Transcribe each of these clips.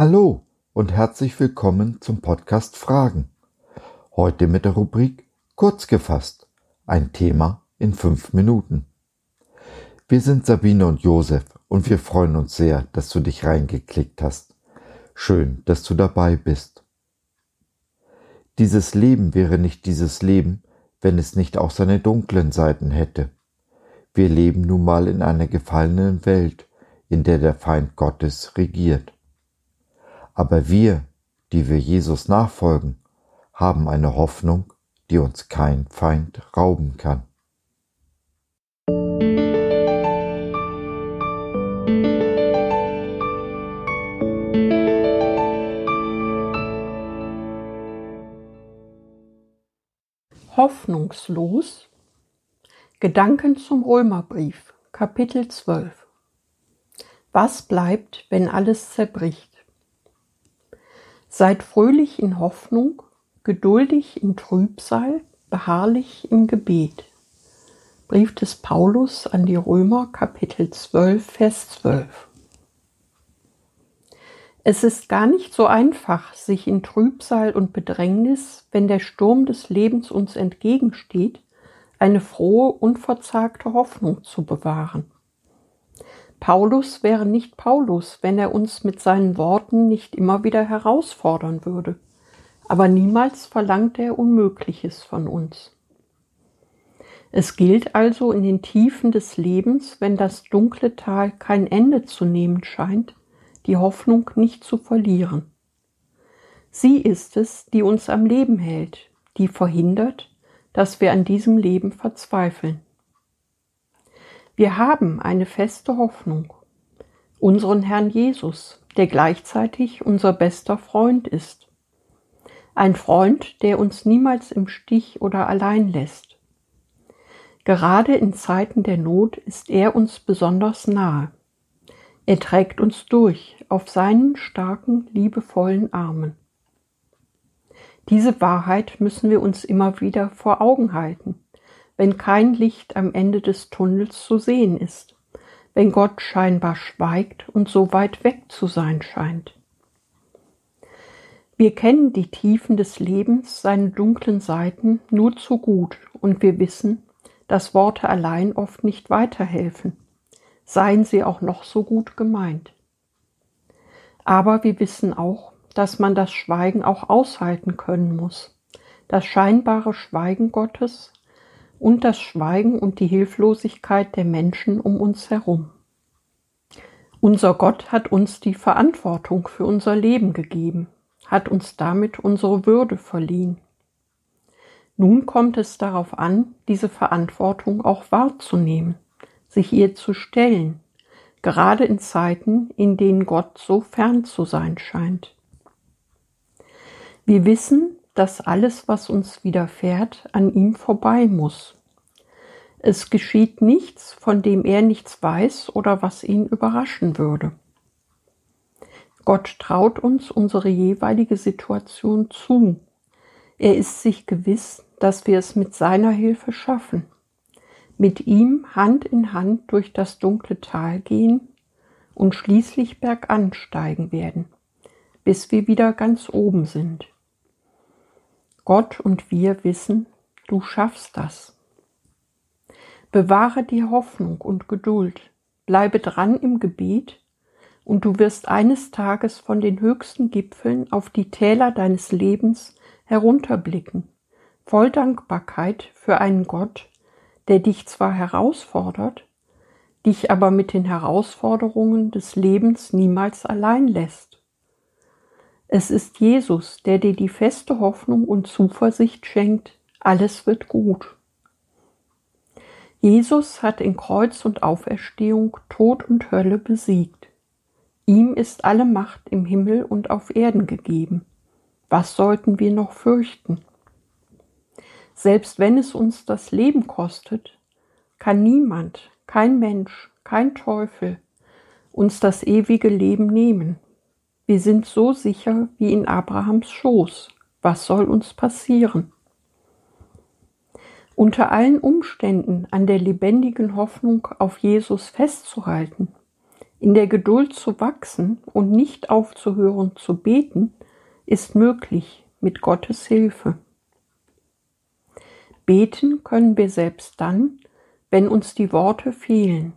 Hallo und herzlich willkommen zum Podcast Fragen. Heute mit der Rubrik Kurz gefasst. Ein Thema in fünf Minuten. Wir sind Sabine und Josef und wir freuen uns sehr, dass du dich reingeklickt hast. Schön, dass du dabei bist. Dieses Leben wäre nicht dieses Leben, wenn es nicht auch seine dunklen Seiten hätte. Wir leben nun mal in einer gefallenen Welt, in der der Feind Gottes regiert. Aber wir, die wir Jesus nachfolgen, haben eine Hoffnung, die uns kein Feind rauben kann. Hoffnungslos Gedanken zum Römerbrief Kapitel 12 Was bleibt, wenn alles zerbricht? Seid fröhlich in Hoffnung, geduldig in Trübsal, beharrlich im Gebet. Brief des Paulus an die Römer, Kapitel 12, Vers 12. Es ist gar nicht so einfach, sich in Trübsal und Bedrängnis, wenn der Sturm des Lebens uns entgegensteht, eine frohe, unverzagte Hoffnung zu bewahren. Paulus wäre nicht Paulus, wenn er uns mit seinen Worten nicht immer wieder herausfordern würde. Aber niemals verlangt er Unmögliches von uns. Es gilt also in den Tiefen des Lebens, wenn das dunkle Tal kein Ende zu nehmen scheint, die Hoffnung nicht zu verlieren. Sie ist es, die uns am Leben hält, die verhindert, dass wir an diesem Leben verzweifeln. Wir haben eine feste Hoffnung, unseren Herrn Jesus, der gleichzeitig unser bester Freund ist. Ein Freund, der uns niemals im Stich oder allein lässt. Gerade in Zeiten der Not ist er uns besonders nahe. Er trägt uns durch auf seinen starken, liebevollen Armen. Diese Wahrheit müssen wir uns immer wieder vor Augen halten wenn kein Licht am Ende des Tunnels zu sehen ist, wenn Gott scheinbar schweigt und so weit weg zu sein scheint. Wir kennen die Tiefen des Lebens, seine dunklen Seiten nur zu gut und wir wissen, dass Worte allein oft nicht weiterhelfen, seien sie auch noch so gut gemeint. Aber wir wissen auch, dass man das Schweigen auch aushalten können muss, das scheinbare Schweigen Gottes, und das Schweigen und die Hilflosigkeit der Menschen um uns herum. Unser Gott hat uns die Verantwortung für unser Leben gegeben, hat uns damit unsere Würde verliehen. Nun kommt es darauf an, diese Verantwortung auch wahrzunehmen, sich ihr zu stellen, gerade in Zeiten, in denen Gott so fern zu sein scheint. Wir wissen, dass alles, was uns widerfährt, an ihm vorbei muss. Es geschieht nichts, von dem er nichts weiß oder was ihn überraschen würde. Gott traut uns unsere jeweilige Situation zu. Er ist sich gewiss, dass wir es mit seiner Hilfe schaffen. Mit ihm Hand in Hand durch das dunkle Tal gehen und schließlich bergan steigen werden, bis wir wieder ganz oben sind. Gott und wir wissen, du schaffst das. Bewahre die Hoffnung und Geduld, bleibe dran im Gebet, und du wirst eines Tages von den höchsten Gipfeln auf die Täler deines Lebens herunterblicken, voll Dankbarkeit für einen Gott, der dich zwar herausfordert, dich aber mit den Herausforderungen des Lebens niemals allein lässt. Es ist Jesus, der dir die feste Hoffnung und Zuversicht schenkt, alles wird gut. Jesus hat in Kreuz und Auferstehung Tod und Hölle besiegt. Ihm ist alle Macht im Himmel und auf Erden gegeben. Was sollten wir noch fürchten? Selbst wenn es uns das Leben kostet, kann niemand, kein Mensch, kein Teufel uns das ewige Leben nehmen. Wir sind so sicher wie in Abrahams Schoß. Was soll uns passieren? Unter allen Umständen an der lebendigen Hoffnung auf Jesus festzuhalten, In der Geduld zu wachsen und nicht aufzuhören zu beten, ist möglich mit Gottes Hilfe. Beten können wir selbst dann, wenn uns die Worte fehlen.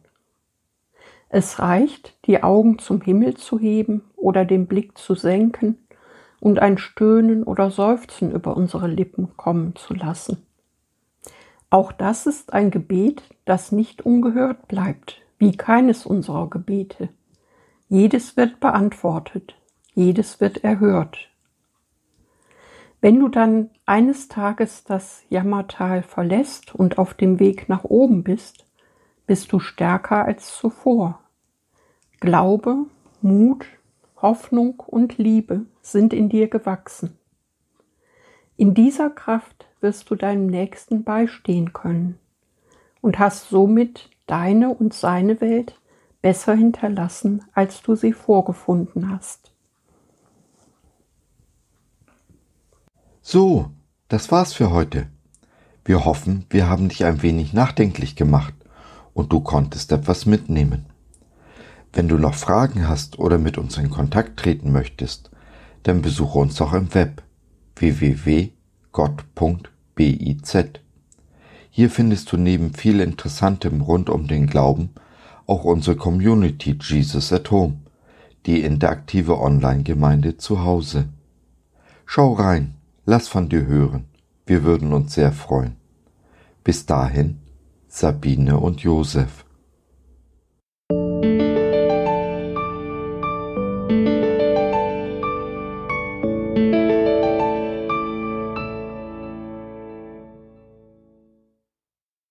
Es reicht, die Augen zum Himmel zu heben oder den Blick zu senken und ein Stöhnen oder Seufzen über unsere Lippen kommen zu lassen. Auch das ist ein Gebet, das nicht ungehört bleibt, wie keines unserer Gebete. Jedes wird beantwortet, jedes wird erhört. Wenn du dann eines Tages das Jammertal verlässt und auf dem Weg nach oben bist, bist du stärker als zuvor. Glaube, Mut, Hoffnung und Liebe sind in dir gewachsen. In dieser Kraft wirst du deinem Nächsten beistehen können und hast somit deine und seine Welt besser hinterlassen, als du sie vorgefunden hast. So, das war's für heute. Wir hoffen, wir haben dich ein wenig nachdenklich gemacht und du konntest etwas mitnehmen. Wenn du noch Fragen hast oder mit uns in Kontakt treten möchtest, dann besuche uns doch im Web www.gott.biz. Hier findest du neben viel Interessantem rund um den Glauben auch unsere Community Jesus at Home, die interaktive Online-Gemeinde zu Hause. Schau rein Lass von dir hören. Wir würden uns sehr freuen. Bis dahin, Sabine und Josef.